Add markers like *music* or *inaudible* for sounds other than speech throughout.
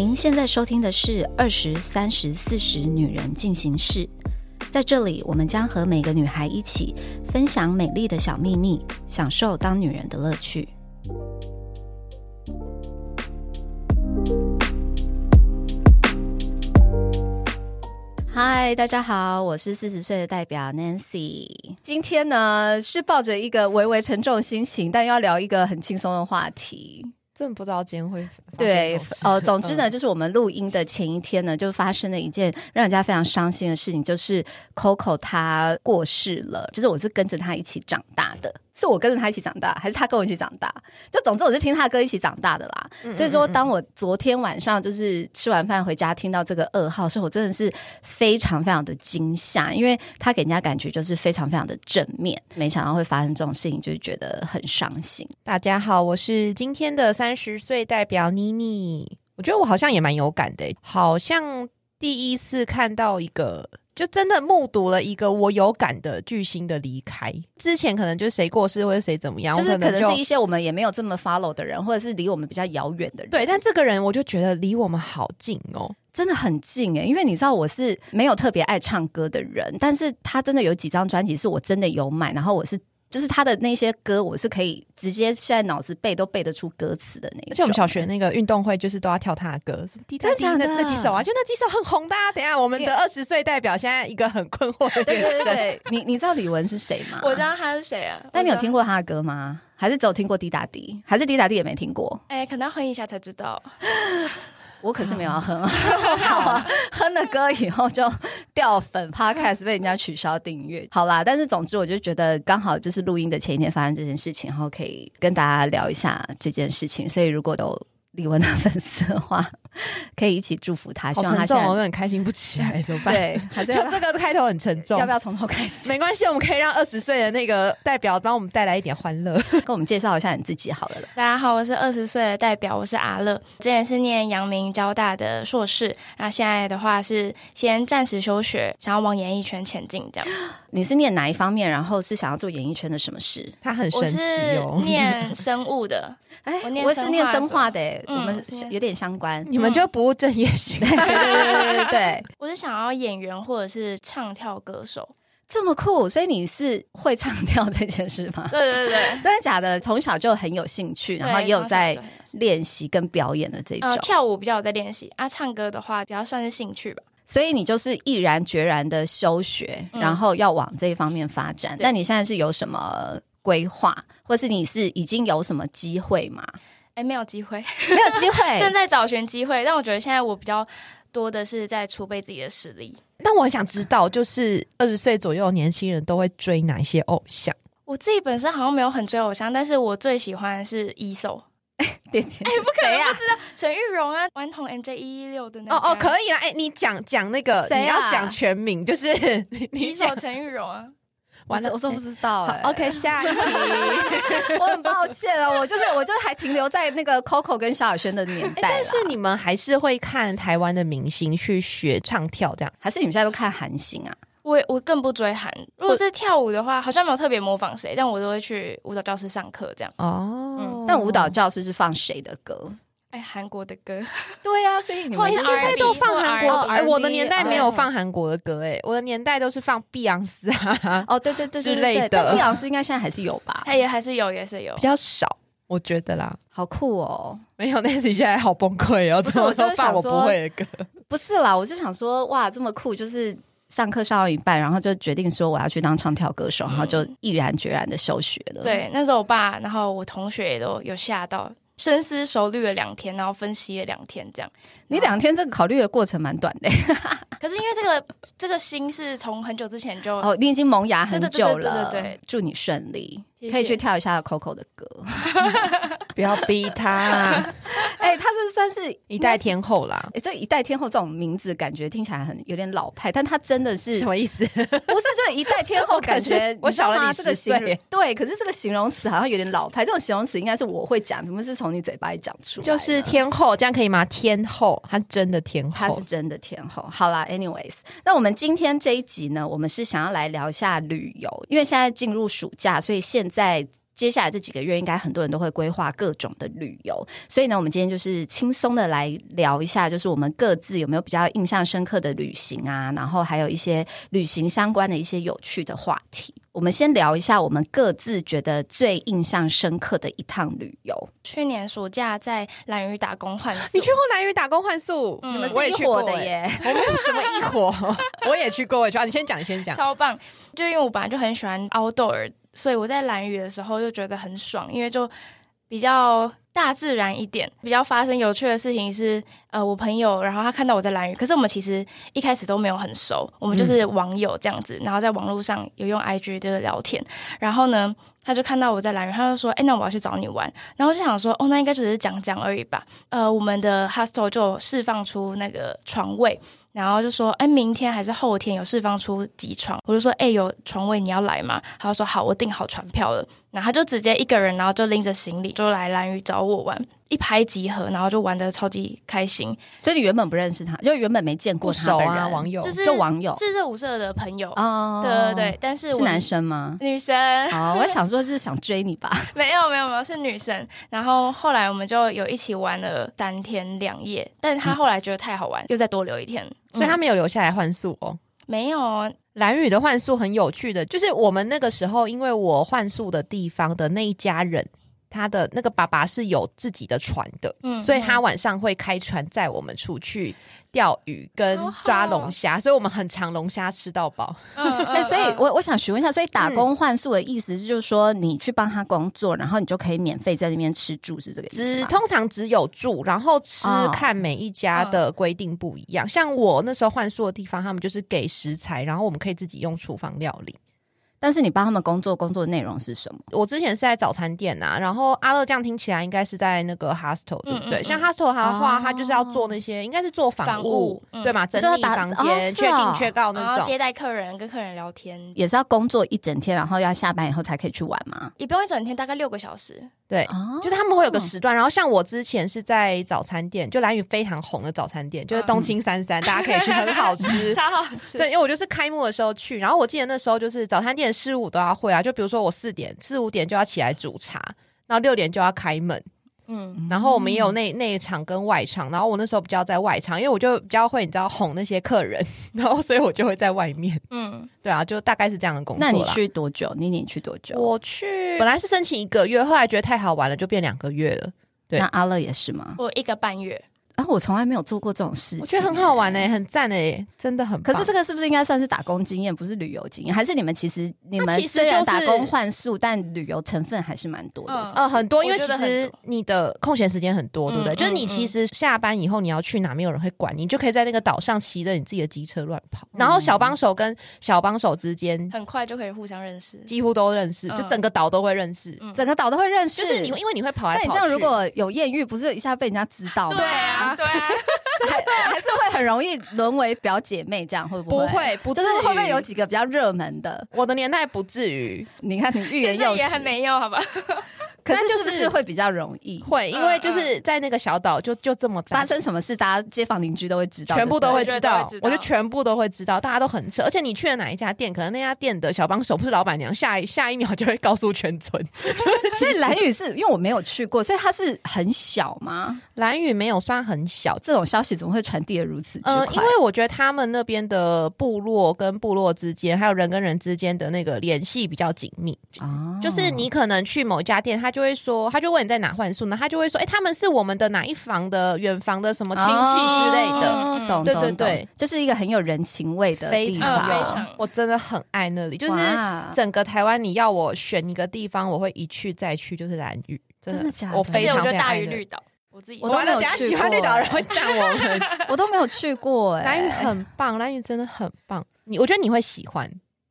您现在收听的是《二十三十四十女人进行式》，在这里，我们将和每个女孩一起分享美丽的小秘密，享受当女人的乐趣。嗨，大家好，我是四十岁的代表 Nancy。今天呢是抱着一个微微沉重的心情，但又要聊一个很轻松的话题。真的不知道今天会对哦。*laughs* 总之呢，就是我们录音的前一天呢，就发生了一件让人家非常伤心的事情，就是 Coco 他过世了。就是我是跟着他一起长大的。是我跟着他一起长大，还是他跟我一起长大？就总之我是听他歌一起长大的啦。所以说，当我昨天晚上就是吃完饭回家听到这个噩耗，所以我真的是非常非常的惊吓，因为他给人家感觉就是非常非常的正面。没想到会发生这种事情，就是觉得很伤心。大家好，我是今天的三十岁代表妮妮。我觉得我好像也蛮有感的，好像第一次看到一个。就真的目睹了一个我有感的巨星的离开。之前可能就是谁过世或者谁怎么样，就是可能是一些我们也没有这么 follow 的人，或者是离我们比较遥远的人。对，但这个人我就觉得离我们好近哦，真的很近哎。因为你知道我是没有特别爱唱歌的人，但是他真的有几张专辑是我真的有买，然后我是。就是他的那些歌，我是可以直接现在脑子背都背得出歌词的那。而且我们小学那个运动会，就是都要跳他的歌，什么滴答滴那那几首啊，就那几首很红的。等下我们的二十岁代表现在一个很困惑的 *laughs* 眼神。对，你你知道李玟是谁吗？我知道他是谁啊？但你有听过他的歌吗？还是只有听过滴答滴？还是滴答滴也没听过？哎，可能要哼一下才知道。*laughs* 我可是没有要哼，*laughs* 哼了歌以后就掉粉，*laughs* Podcast 被人家取消订阅。好啦，但是总之我就觉得刚好就是录音的前一天发生这件事情，然后可以跟大家聊一下这件事情。所以如果有。李玟的粉丝的话，可以一起祝福他。希望他现在我有点开心不起来，*laughs* 怎么办？对，还是这个开头很沉重，要不要从头开始？没关系，我们可以让二十岁的那个代表帮我们带来一点欢乐，*laughs* 跟我们介绍一下你自己好了。大家好，我是二十岁的代表，我是阿乐，之前是念阳明交大的硕士，那现在的话是先暂时休学，想要往演艺圈前进。这样，*gasps* 你是念哪一方面？然后是想要做演艺圈的什么事？他很神奇哦，念生物的。*laughs* 哎，我是念生化的，我们有点相关。你们就不务正业型？对对对对对，*laughs* 我是想要演员或者是唱跳歌手，这么酷，所以你是会唱跳这件事吗？对对对，*laughs* 真的假的？从小就很有兴趣，然后也有在练习跟表演的这种。跳舞比较有在练习啊，唱歌的话比较算是兴趣吧。所以你就是毅然决然的休学，然后要往这一方面发展。但你现在是有什么？规划，或是你是已经有什么机会吗？哎，没有机会，没有机会，*laughs* 正在找寻机会。但我觉得现在我比较多的是在储备自己的实力。但我很想知道，就是二十岁左右的年轻人都会追哪些偶像？我自己本身好像没有很追偶像，但是我最喜欢的是 ESO。哎，*laughs* 点点，哎，不可能不知道陈玉荣啊，顽童 MJ 一一六的那哦哦，可以啊。哎，你讲讲那个，你要讲全名，就是 *laughs* ESO 陈玉荣啊。完了，我都不知道哎。OK，下一题。*laughs* 我很抱歉啊，我就是我就是还停留在那个 Coco 跟萧亚轩的年代。但是你们还是会看台湾的明星去学唱跳，这样？还是你们现在都看韩星啊？我我更不追韩。如果是跳舞的话，好像没有特别模仿谁，但我都会去舞蹈教室上课这样。哦，但舞蹈教室是放谁的歌？哎，韩国的歌，*laughs* 对呀，所以你们现在都放韩国。哎，我的年代没有放韩国的歌，哎，我的年代都是放碧昂斯啊，哦，对对对之类的。碧昂斯应该现在还是有吧？哎，也还是有，也是有，比较少，我觉得啦。好酷哦！没有，Nancy 现在好崩溃哦。不是，我就放我不会的歌。不是啦，我就想说，哇，这么酷！就是上课上到一半，然后就决定说我要去当唱跳歌手，然后就毅然决然的休学了。对，那时候我爸，然后我同学也都有吓到。深思熟虑了两天，然后分析了两天，这样。你两天这个考虑的过程蛮短的，*laughs* 可是因为这个这个心是从很久之前就哦，你已经萌芽很久了。对对对，祝你顺利。可以去跳一下 Coco 的歌，*laughs* 不要逼他。*laughs* 哎，他是算是一代天后啦。哎，这一代天后这种名字感觉听起来很有点老派，但他真的是什么意思？不是，就一代天后感觉 *laughs* 我小了你十岁。对，可是这个形容词好像有点老派。这种形容词应该是我会讲，怎么是从你嘴巴里讲出来？就是天后，这样可以吗？天后，她真的天后，她是真的天后。好啦 a n y w a y s 那我们今天这一集呢，我们是想要来聊一下旅游，因为现在进入暑假，所以现在接下来这几个月，应该很多人都会规划各种的旅游，所以呢，我们今天就是轻松的来聊一下，就是我们各自有没有比较印象深刻的旅行啊，然后还有一些旅行相关的一些有趣的话题。我们先聊一下我们各自觉得最印象深刻的一趟旅游。去年暑假在蓝屿打工换宿，你去过蓝屿打工换宿？嗯你们我也去过是一伙的欸耶，*laughs* 我们有什么一伙？我也去过，我去啊。你先讲，你先讲。超棒！就因为我本来就很喜欢 outdoor，所以我在蓝屿的时候就觉得很爽，因为就比较大自然一点。比较发生有趣的事情是，呃，我朋友，然后他看到我在蓝屿，可是我们其实一开始都没有很熟，我们就是网友这样子，然后在网络上有用 IG 就是聊天，然后呢。他就看到我在蓝屿，他就说：“哎、那我要去找你玩。”然后就想说：“哦，那应该就只是讲讲而已吧。”呃，我们的 hostel 就释放出那个床位，然后就说：“哎，明天还是后天有释放出几床？”我就说：“哎，有床位，你要来吗？”他就说：“好，我订好船票了。”然后他就直接一个人，然后就拎着行李就来蓝屿找我玩，一拍即合，然后就玩的超级开心。所以你原本不认识他，就原本没见过不熟啊，他本人，网友。就是就网友是热舞社的朋友，哦，对对对，但是是男生吗？女生。哦，我想说是想追你吧。*laughs* 没有没有没有是女生，然后后来我们就有一起玩了三天两夜，但是他后来觉得太好玩，又再多留一天，所以他没有留下来换宿哦。没有蓝宇的换宿很有趣的，就是我们那个时候，因为我换宿的地方的那一家人，他的那个爸爸是有自己的船的，嗯所以他晚上会开船载我们出去钓鱼跟抓龙虾，所以我们很常龙虾吃到饱。那，*laughs* 所以嗯我我想询问一下，所以打工换宿的意思是就是说，你去帮他工作，然后你就可以免费在那边吃住，是这个意思只？通常只有住，然后吃哦看每一家的规定不一样。像我那时候换宿的地方，他们就是给食材，然后我们可以自己用厨房料理。但是你帮他们工作，工作的内容是什么？我之前是在早餐店呐、然后阿乐这样听起来应该是在那个 hostel 对不对？嗯嗯像 hostel 的话，哦他就是要做那些，应该是做房房务对吗？整理房间、确定确告那种。后接待客人，跟客人聊天，也是要工作一整天，然后要下班以后才可以去玩吗？也不用一整天，大概六个小时。对，哦就是他们会有个时段。然后像我之前是在早餐店，就蓝屿非常红的早餐店，就是东青三三，大家可以去，很好吃。*laughs* 超好吃。对，因为我就是开幕的时候去，然后我记得那时候就是早餐店的事务都要会啊，就比如说我四点四五点就要起来煮茶，然后六点就要开门，嗯，然后我们也有内内场跟外场，然后我那时候比较在外场，因为我就比较会你知道哄那些客人，*laughs* 然后所以我就会在外面，嗯，对啊，就大概是这样的工作。那你去多久？你你去多久？我去本来是申请一个月，后来觉得太好玩了，就变两个月了。对那阿乐也是吗？我一个半月，啊，我从来没有做过这种事情，我觉得很好玩呢、很赞哎、真的很棒。可是这个是不是应该算是打工经验，不是旅游经验？还是你们其实你们其实虽然就打工换宿，但旅游成分还是蛮多的？呃，很多，因为其实你的空闲时间很多，对不对？嗯就是你嗯其实下班以后你要去哪，没有人会管你，你就可以在那个岛上骑着你自己的机车乱跑。然后小帮手跟小帮手之间很快就可以互相认识。几乎都认识，嗯就整个岛都会认识。嗯整个岛都会认识，就是你，因为你会跑来跑你这样如果有艳遇，不是一下被人家知道吗？对啊，对啊，*laughs* 还还是会很容易沦为表姐妹，这样会不不会？不至于就是会不会有几个比较热门的？我的年代不至于你看你欲言又止也，还没有，好吧？可是就是是不是会比较容易？会，因为就是在那个小岛就就这么大发生什么事，大家街坊邻居都会知道，全部都会知道我觉得都会知，道我觉得全部都会知道，大家都很熟。而且你去了哪一家店，可能那家店的小帮手不是老板娘，下一下一秒就会告诉全村。*laughs* 所以蓝雨是因为我没有去过，所以它是很小吗？蓝雨没有算很小，这种消息怎么会传递的如此之快？呃，因为我觉得他们那边的部落跟部落之间，还有人跟人之间的那个联系比较紧密。哦就是你可能去某一家店，他就会说，他就问你在哪换宿呢，他就会说，哎、他们是我们的哪一房的远房的什么亲戚之类的。对对对懂，就是一个很有人情味的非常地方，嗯非常。我真的很爱那里，就是整个台湾，你要我选一个地方，我会一去再去，就是蓝屿，真的，假的？我非常非常觉得大。于绿岛，我自己。我都完了，没有去等下喜欢绿岛过人会赞我们。*laughs* 我都没有去过哎、兰屿很棒，蓝屿真的很棒，你我觉得你会喜欢。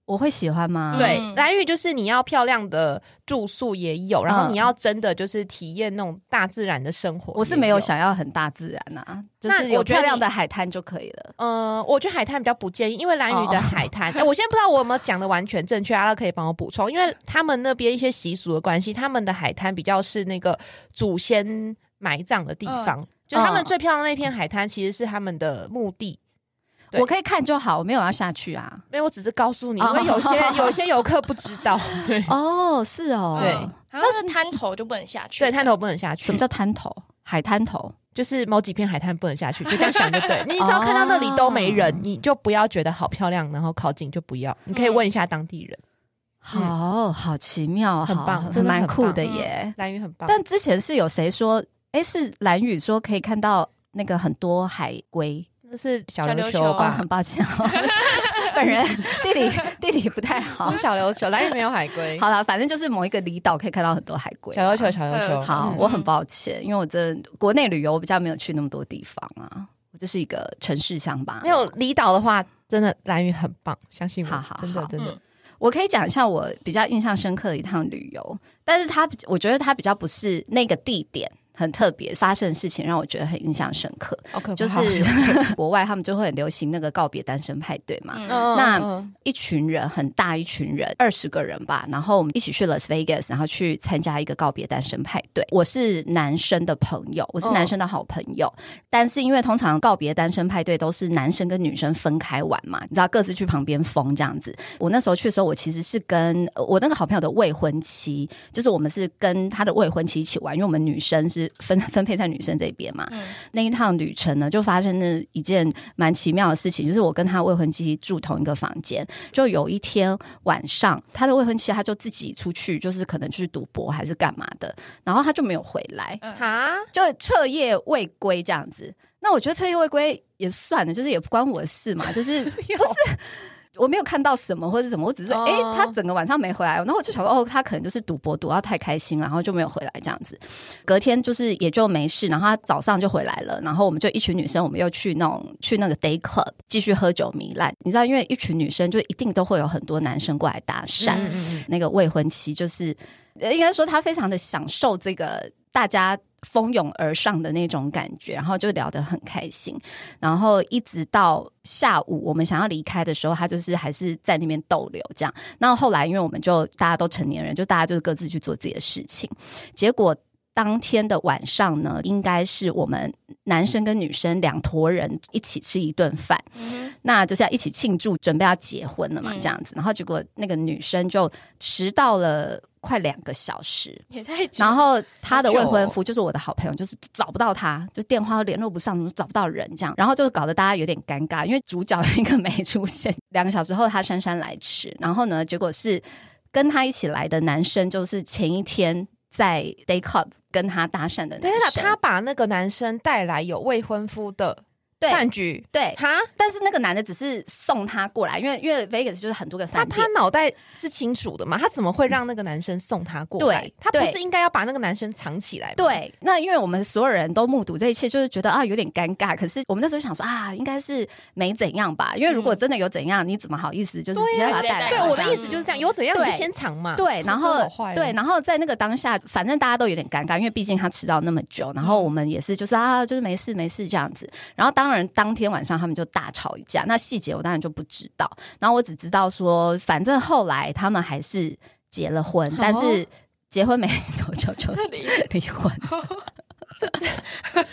我会喜欢吗？对嗯，兰屿就是你要漂亮的住宿也有，然后嗯你要真的就是体验那种大自然的生活。我是没有。想要很大自然啊，就是有漂亮的海滩就可以了。嗯，我觉得海滩比较不建议，因为蓝屿哦的海滩，哎、我现在不知道我有没有讲的完全正确，阿拉可以帮我补充，因为他们那边一些习俗的关系，他们的海滩比较是那个祖先埋葬的地方，就他们嗯最漂亮的那片海滩其实是他们的墓地。对我可以看就好，我没有要下去啊。没有，我只是告诉你，因哦为有些 *laughs* 有些游客不知道，对。哦，是哦，对但是滩头就不能下去，对，滩头不能下去。什么叫滩头？海滩头？就是某几片海滩不能下去，就这样想就对。*laughs* 你只要看到那里都没人，你就不要觉得好漂亮，然后靠近就不要。你可以问一下当地人。好好奇妙，很棒好真的很蛮酷的耶。蓝屿很棒，但之前是有谁说，哎，是蓝宇说可以看到那个很多海龟那是小小琉球吧很？抱歉哦，*laughs* *laughs* 本人地理地理不太好小琉球，蓝屿没有海龟。好了，反正就是某一个离岛可以看到很多海龟。小琉球，小琉球。好，嗯我很抱歉，因为我真的国内旅游我比较没有去那么多地方啊，我就是一个城市乡巴佬。没有离岛的话，真的蓝屿很棒，相信我。好好好真的真的嗯。我可以讲一下我比较印象深刻的一趟旅游，但是它我觉得它比较不是那个地点很特别，发生的事情让我觉得很印象深刻，好可怕就是 *laughs* 国外他们就会很流行那个告别单身派对嘛。嗯嗯那嗯一群人很大一群人，二十个人吧，然后我们一起去 Las Vegas，然后去参加一个告别单身派对。我是男生的朋友，我是男生的好朋友，但是因为通常告别单身派对都是男生跟女生分开玩嘛，你知道各自去旁边疯这样子。我那时候去的时候，我其实是跟呃我那个好朋友的未婚妻，就是我们是跟他的未婚妻一起玩，因为我们女生是分 *laughs* 分配在女生这边嘛。嗯那一趟旅程呢，就发生了一件蛮奇妙的事情，就是我跟他未婚妻住同一个房间，就有一天晚上，他的未婚妻他就自己出去，就是可能去赌博还是干嘛的，然后他就没有回来，哈，就彻夜未归这样子。那我觉得彻夜未归也算了，就是也不关我的事嘛，就是 *laughs* 不是。我没有看到什么或者什么，我只是说，哦哎、他整个晚上没回来，然后我就想说，哦，他可能就是赌博赌到太开心，然后就没有回来这样子。隔天就是也就没事，然后他早上就回来了，然后我们就一群女生，我们又去那种去那个 day club 继续喝酒糜烂。你知道，因为一群女生就一定都会有很多男生过来搭讪，嗯嗯嗯那个未婚妻就是，呃应该说她非常的享受这个大家蜂拥而上的那种感觉，然后就聊得很开心，然后一直到下午我们想要离开的时候，他就是还是在那边逗留这样。那后来因为我们就大家都成年人，就大家就是各自去做自己的事情，结果。当天的晚上呢，应该是我们男生跟女生两坨人一起吃一顿饭，嗯那就是要一起庆祝，准备要结婚了嘛，嗯。这样子。然后结果那个女生就迟到了快两个小时，也太久。然后她的未婚夫就是我的好朋友，就是找不到他，就电话都联络不上，怎么找不到人这样，然后就搞得大家有点尴尬，因为主角一个没出现。*laughs* 两个小时后，他姗姗来迟，然后呢，结果是跟他一起来的男生，就是前一天在 day club 跟他搭讪的等一下，男生，他把那个男生带来有未婚夫的对饭局，对。哈，但是那个男的只是送他过来，因为因为 Vegas 就是很多个他饭店他，脑袋是清楚的嘛？他怎么会让那个男生送他过来？对他不是应该要把那个男生藏起来吗？对，那因为我们所有人都目睹这一切，就是觉得啊有点尴尬。可是我们那时候想说啊，应该是没怎样吧？因为如果真的有怎样，你怎么好意思就是直接把他带来？对对，我的意思就是这样，有怎样你就先藏嘛。对，然后对，然后在那个当下，反正大家都有点尴尬，因为毕竟他迟到那么久，然后我们也是就是啊，就是没事没事这样子。然后当然当天晚上他们就大吵一架，那细节我当然就不知道。然后我只知道说，反正后来他们还是结了婚，但是结婚没多久就 *laughs* 离婚。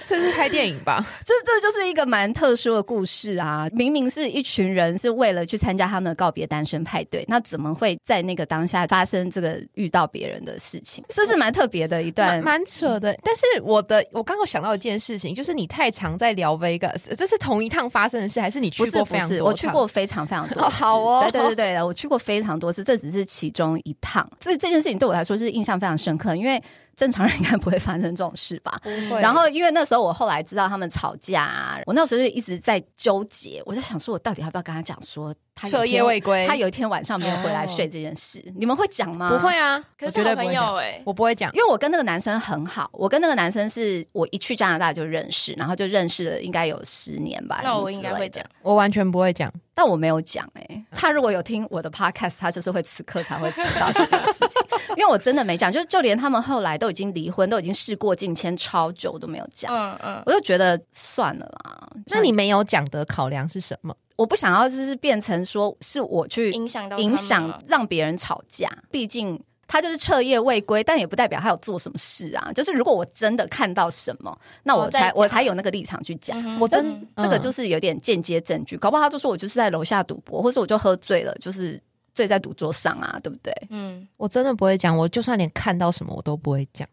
这是拍电影吧？这这就是一个蛮特殊的故事啊！明明是一群人是为了去参加他们的告别单身派对，那怎么会在那个当下发生这个遇到别人的事情？这是蛮特别的一段蛮。扯的。但是我的，我刚刚想到一件事情，就是你太常在聊 Vegas，这是同一趟发生的事，还是你去不是不是，过非常多？我去过。非常非常多哦。好哦对对对对，我去过非常多次，这只是其中一趟。所以这件事情对我来说是印象非常深刻，因为正常人应该不会发生这种事吧？不会然后，因为那时候我后来知道他们吵架、啊，我那时候就一直在纠结，我在想说，我到底要不要跟他讲说他彻夜未归，他有一天晚上没有回来哦睡这件事，你们会讲吗？不会，啊？我可是好朋绝对不会讲友哎，我不会讲。因为我跟那个男生很好，我跟那个男生是我一去加拿大就认识，然后就认识了应该有十年吧。那我应该会讲，我完全不会讲。但我没有讲哎、他如果有听我的 podcast，他就是会此刻才会知道这件事情，因为我真的没讲，就是就连他们后来都已经离婚，都已经事过境迁超久都没有讲，嗯嗯，我就觉得算了啦。那你没有讲的考量是什么？我不想要就是变成说是我去影响到影响让别人吵架，毕竟。他就是彻夜未归，但也不代表他有做什么事啊。就是如果我真的看到什么，那我才、哦我才有那个立场去讲。嗯我真嗯这个就是有点间接证据，搞不好他就说我就是在楼下赌博，或者我就喝醉了，就是醉在赌桌上啊，对不对？嗯，我真的不会讲，我就算连看到什么我都不会讲，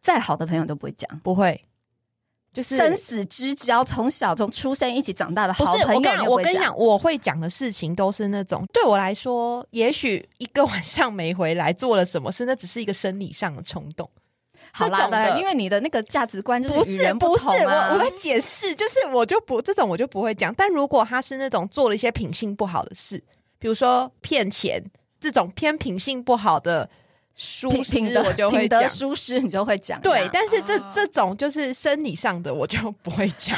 再好的朋友都不会讲。不会，就是生死之交，从小从出生一起长大的好朋友，我跟你讲，我跟你讲，我会讲的事情都是那种对我来说，也许一个晚上没回来做了什么事，那只是一个生理上的冲动。好啦的因为你的那个价值观就不是是与人不是，同啊。我我会解释，就是我就不这种我就不会讲。但如果他是那种做了一些品性不好的事，比如说骗钱这种偏品性不好的疏品品德失，我就会讲。舒适，你就会讲。对，但是这啊这种就是生理上的，我就不会讲。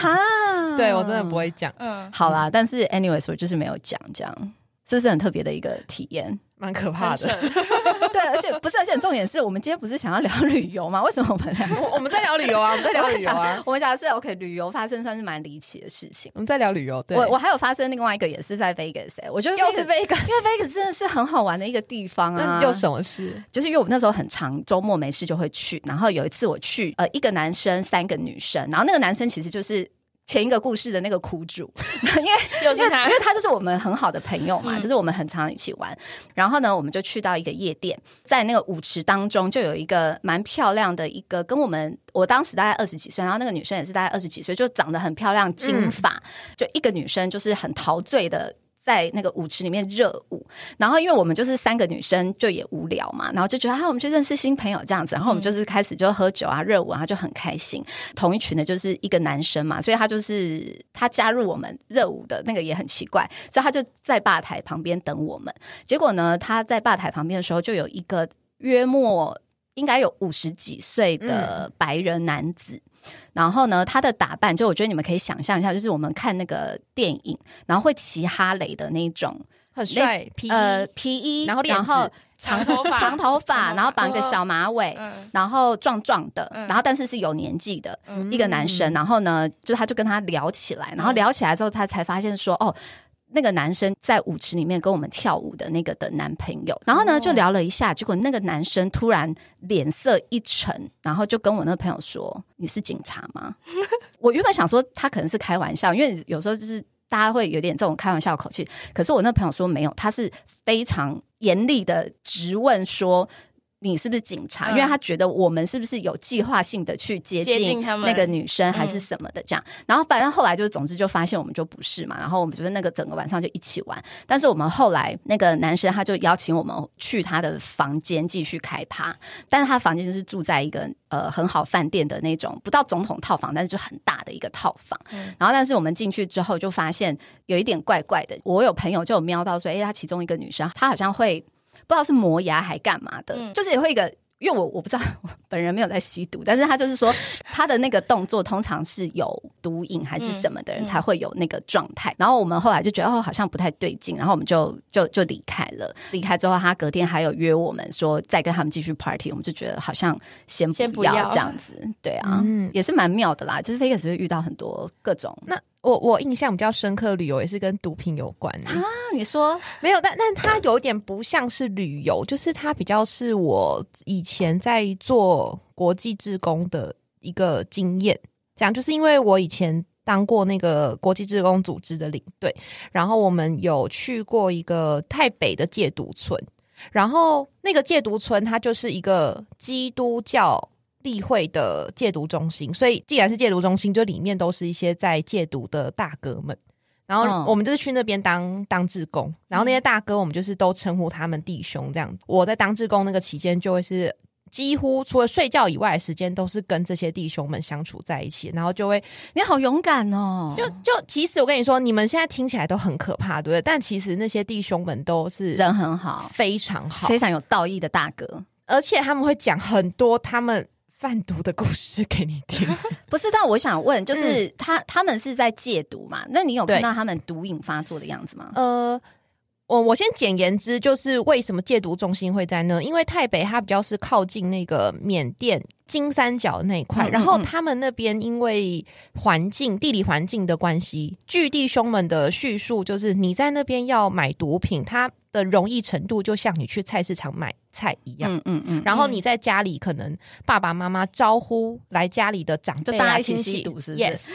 对我真的不。会讲，嗯，好啦，但是 anyways，我就是没有讲，这样是不是很特别的一个体验？蛮可怕的。扯 *laughs* 对，而且不是，而且重点是我们今天不是想要聊旅游吗？为什么我们我 *laughs* 我们在聊旅游啊，我们在聊旅游啊，我们讲的是 OK，旅游发生算是蛮离奇的事情。我们在聊旅游。对，我我还有发生另外一个也是在 Vegas，、欸、我觉得又是 Vegas- Vegas，因为 Vegas 真的是很好玩的一个地方啊。又什么事？就是因为我那时候很长，周末没事就会去。然后有一次我去，呃，一个男生，三个女生，然后那个男生其实就是。前一个故事的那个苦主，*laughs* 因为 *laughs* 又是他因为因为他就是我们很好的朋友嘛，嗯就是我们很常一起玩。然后呢，我们就去到一个夜店，在那个舞池当中就有一个蛮漂亮的一个，跟我们我当时大概二十几岁，然后那个女生也是大概二十几岁，就长得很漂亮，金发，就一个女生就是很陶醉的。在那个舞池里面热舞，然后因为我们就是三个女生，就也无聊嘛，然后就觉得啊，我们去认识新朋友这样子，然后我们就是开始就喝酒啊、热舞啊，就很开心。同一群的就是一个男生嘛，所以他就是他加入我们热舞的那个也很奇怪，所以他就在吧台旁边等我们。结果呢，他在吧台旁边的时候，就有一个约莫应该有五十几岁的白人男子。然后呢，他的打扮就我觉得你们可以想象一下，就是我们看那个电影，然后会骑哈雷的那种很帅，皮呃皮衣，然后然后长头发。长头发，然后绑个小马尾，嗯。然后壮壮的，嗯。然后但是是有年纪的嗯。一个男生，然后呢，就他就跟他聊起来，然后聊起来之后，他才发现说，哦。那个男生在舞池里面跟我们跳舞的那个的男朋友，然后呢哦就聊了一下，结果那个男生突然脸色一沉，然后就跟我那个朋友说：“你是警察吗？” *laughs* 我原本想说他可能是开玩笑，因为有时候就是大家会有点这种开玩笑的口气，可是我那朋友说没有，他是非常严厉的质问说。你是不是警察？嗯因为他觉得我们是不是有计划性的去接接近那个女生，还是什么的这样。然后反正后来就是，总之就发现我们就不是嘛。然后我们觉得那个整个晚上就一起玩。但是我们后来那个男生他就邀请我们去他的房间继续开趴，但是他房间就是住在一个呃很好饭店的那种，不到总统套房，但是就很大的一个套房。嗯然后但是我们进去之后就发现有一点怪怪的。我有朋友就有瞄到说，哎，他其中一个女生，她好像会不知道是磨牙还干嘛的，嗯就是也会一个。因为我我不知道，我 *laughs* 本人没有在吸毒，但是他就是说他的那个动作通常是有毒瘾还是什么的人嗯才会有那个状态。然后我们后来就觉得哦，好像不太对劲，然后我们就就就离开了。离开之后，他隔天还有约我们说再跟他们继续 party，我们就觉得好像先先不要不要这样子，对啊，嗯也是蛮妙的啦。就是 Vegas 会遇到很多各种那我我印象比较深刻，旅游也是跟毒品有关。啊，你说没有，但但它有点不像是旅游，就是它比较是我以前在做国际志工的一个经验。这样就是因为我以前当过那个国际志工组织的领队，然后我们有去过一个太北的戒毒村，然后那个戒毒村它就是一个基督教。例会的戒毒中心，所以既然是戒毒中心，就里面都是一些在戒毒的大哥们。然嗯后我们就是去那边当当志工，然后那些大哥我们就是都称呼他们弟兄这样子。我在当志工那个期间，就会是几乎除了睡觉以外的时间，都是跟这些弟兄们相处在一起，然后就会你好勇敢哦，就就其实我跟你说，你们现在听起来都很可怕，对不对？但其实那些弟兄们都是人很好，非常好，非常有道义的大哥。而且他们会讲很多他们贩毒的故事给你听。*laughs* 不是，但我想问，就是他、他们是在戒毒嘛？那你有看到他们毒瘾发作的样子吗？呃，我我先简言之，就是为什么戒毒中心会在那？因为台北它比较是靠近那个缅甸金三角那一块，嗯嗯然后嗯他们那边因为环境、地理环境的关系，据弟兄们的叙述，就是你在那边要买毒品，它的容易程度就像你去菜市场买菜一样。嗯嗯嗯，然后你在家里，可能爸爸妈妈招呼来家里的长辈、啊、就大家亲戚吸毒是不是？Yes，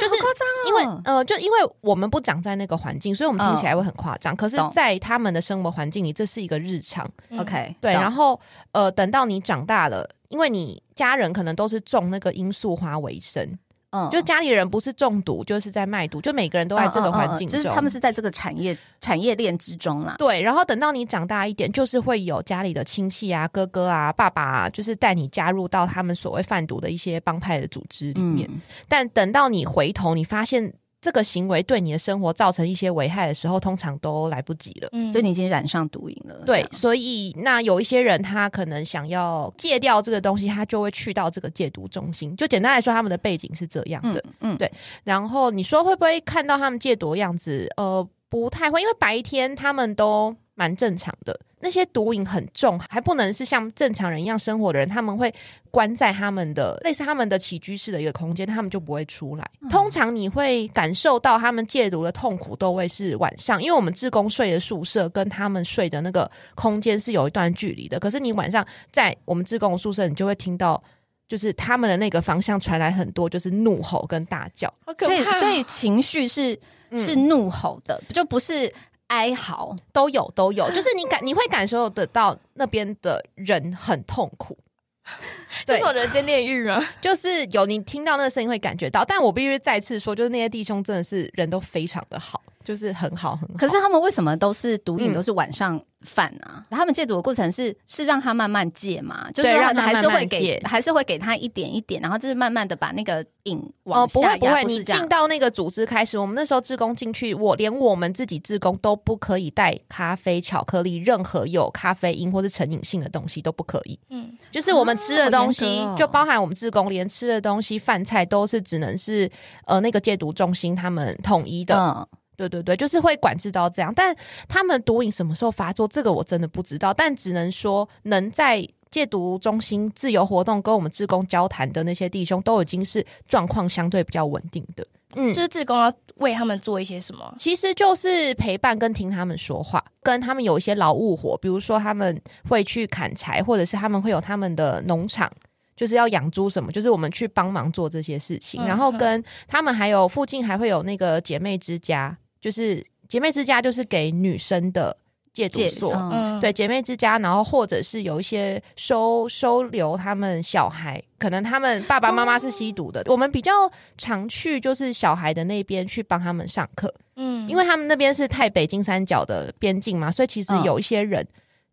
就是夸张哦。因为呃，就因为我们不长在那个环境，所以我们听起来会很夸张。可是，在他们的生活环境里，这是一个日常。嗯。OK，对，然后呃，等到你长大了，因为你家人可能都是种那个罂粟花为生，嗯就家里人不是中毒就是在卖毒，就每个人都在这个环境中。嗯嗯嗯就是他们是在这个产业产业链之中啦。对，然后等到你长大一点，就是会有家里的亲戚啊、哥哥啊、爸爸啊，就是带你加入到他们所谓贩毒的一些帮派的组织里面。嗯，但等到你回头，你发现这个行为对你的生活造成一些危害的时候，通常都来不及了。嗯就你已经染上毒瘾了。这对，所以那有一些人他可能想要戒掉这个东西，他就会去到这个戒毒中心。就简单来说，他们的背景是这样的。嗯嗯，对然后你说会不会看到他们戒毒的样子？呃，不太会，因为白天他们都蛮正常的。那些毒瘾很重，还不能是像正常人一样生活的人，他们会关在他们的类似他们的起居室的一个空间，他们就不会出来。通常你会感受到他们戒毒的痛苦，都会是晚上，因为我们志工睡的宿舍跟他们睡的那个空间是有一段距离的。可是你晚上在我们志工的宿舍，你就会听到。就是他们的那个方向传来很多，就是怒吼跟大叫。所以好可怕哦，所以情绪是嗯是怒吼的，就不是哀嚎。都有都有，就是你感你会感受得到那边的人很痛苦，*laughs* 这是我人间炼狱啊？就是有你听到那个声音会感觉到，但我必须再次说，就是那些弟兄真的是人都非常的好，就是很好很好。可是他们为什么都是毒瘾，嗯都是晚上犯啊？他们戒毒的过程是是让他慢慢戒嘛？就是让他还是会给戒还是会给他一点一点，然后就是慢慢的把那个瘾往哦，不下压，会不会，你进到那个组织开始，我们那时候志工进去，我连我们自己志工都不可以带咖啡、巧克力，任何有咖啡因或是成瘾性的东西都不可以。嗯，就是我们吃的东西，就包含我们志工连吃的东西、饭菜都是只能是呃那个戒毒中心他们统一的。嗯，对对对，就是会管制到这样。但他们毒瘾什么时候发作，这个我真的不知道。但只能说，能在戒毒中心自由活动、跟我们志工交谈的那些弟兄，都已经是状况相对比较稳定的。嗯，就是志工要为他们做一些什么？其实就是陪伴跟听他们说话，跟他们有一些劳务活，比如说他们会去砍柴，或者是他们会有他们的农场。就是要养猪什么，就是我们去帮忙做这些事情，嗯然后跟他们还有附近还会有那个姐妹之家，就是姐妹之家就是给女生的戒毒所，嗯。嗯，对姐妹之家，然后或者是有一些收收留他们小孩，可能他们爸爸妈妈是吸毒的，我们比较常去就是小孩的那边去帮他们上课，嗯，因为他们那边是太北金三角的边境嘛，所以其实嗯。有一些人。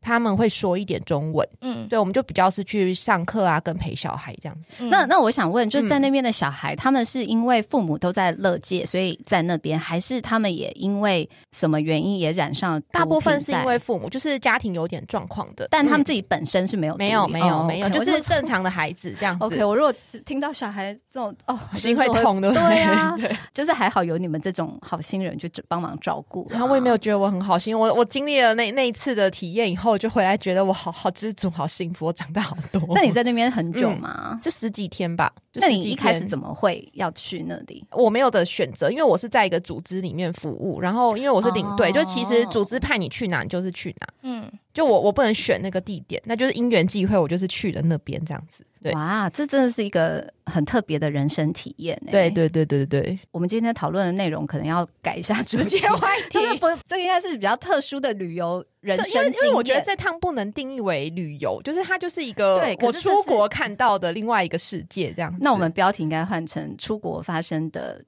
他们会说一点中文，嗯，对，我们就比较是去上课啊，跟陪小孩这样子。嗯那那我想问，就在嗯那边的小孩，他们是因为父母都在乐界，所以在那边，还是他们也因为什么原因也染上？大部分是因为父母就是家庭有点状况的，嗯但他们自己本身是没有没有没有没有，就是正常的孩子这样子。*laughs* OK，我如果听到小孩这种哦，*laughs* 心会痛的对啊，*laughs* 对。就是还好有你们这种好心人去帮忙照顾啊。然后我也没有觉得我很好心，我我经历了那那一次的体验以后，就回来觉得我好好知足，好幸福，我长大好多。*laughs* 那你在那边很久吗？就十几天吧？就那你一开始怎么会要去那里？我没有的选择，因为我是在一个组织里面服务，然后因为我是领队，哦就其实组织派你去哪，你就是去哪。嗯，就我我不能选那个地点，那就是因缘际会，我就是去了那边这样子。对哇，这真的是一个很特别的人生体验、欸。对，对对对对我们今天讨论的内容可能要改一下主题接。歪题。就是不，这个应该是比较特殊的旅游人生经验。因为我觉得这趟不能定义为旅游，就是它就是一个我出国看到的另外一个世界这样子。那我们标题应该换成出国发生的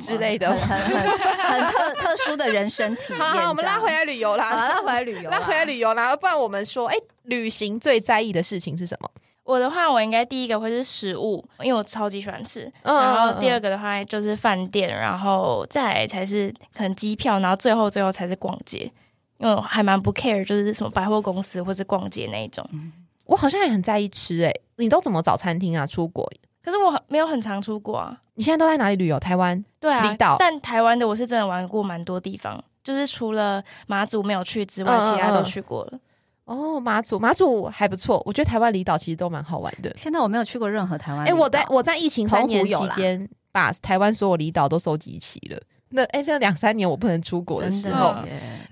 之类的很很很 *laughs* 很特特殊的人生体验。好好，我们拉回来，旅游啦，好拉回来旅游啦，拉回来旅游啦，不然我们说，哎、旅行最在意的事情是什么？我的话，我应该第一个会是食物，因为我超级喜欢吃。嗯然后第二个，的话就是饭店，然后再来才是可能机票，然后最后最后才是逛街。因为我还蛮不 care，就是什么百货公司或是逛街那一种。我好像也很在意吃、哎，你都怎么找餐厅啊？出国，可是我很没有很常出国啊。你现在都在哪里旅游？台湾？对啊，离岛但台湾的我是真的玩过蛮多地方，就是除了马祖没有去之外，嗯嗯其他都嗯去过了。哦，马祖，马祖还不错，我觉得台湾离岛其实都蛮好玩的。天哪，我没有去过任何台湾哎。我在我在疫情三年期间，把台湾所有离岛都收集齐了。那哎，这两三年我不能出国的时候，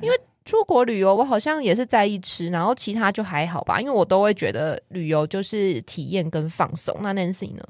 因为出国旅游，我好像也是在意吃，然后其他就还好吧，因为我都会觉得旅游就是体验跟放松。那 Nancy 呢？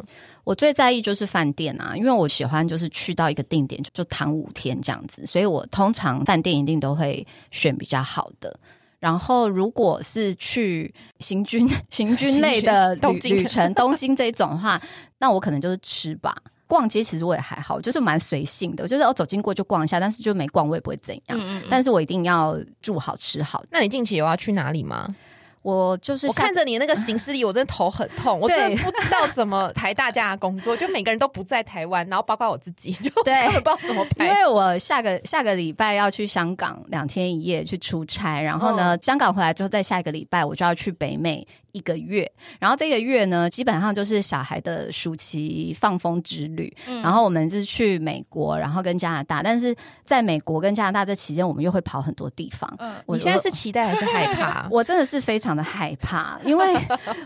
我最在意就是饭店啊，因为我喜欢就是去到一个定点就躺五天这样子，所以我通常饭店一定都会选比较好的。然后如果是去行军 *laughs* 行军类的旅旅程，东京这一种的话，那我可能就是吃吧。逛街其实我也还好，就是蛮随性的，就是我走经过就逛一下，但是就没逛我也不会怎样。但是我一定要住好吃好。那你近期有要去哪里吗？我就是我看着你那个行事历，我真的头很痛。我真的不知道怎么排大家的工作，就每个人都不在台湾，然后包括我自己，就对，不知道怎么排。因为我下个下个礼拜要去香港两天一夜去出差，然后呢，香港回来之后，再下一个礼拜我就要去北美。一个月，然后这个月呢，基本上就是小孩的暑期放风之旅。然后我们是去美国，然后跟加拿大。但是在美国跟加拿大这期间，我们又会跑很多地方。嗯，你现在是期待还是害怕？*laughs* 我真的是非常的害怕，因为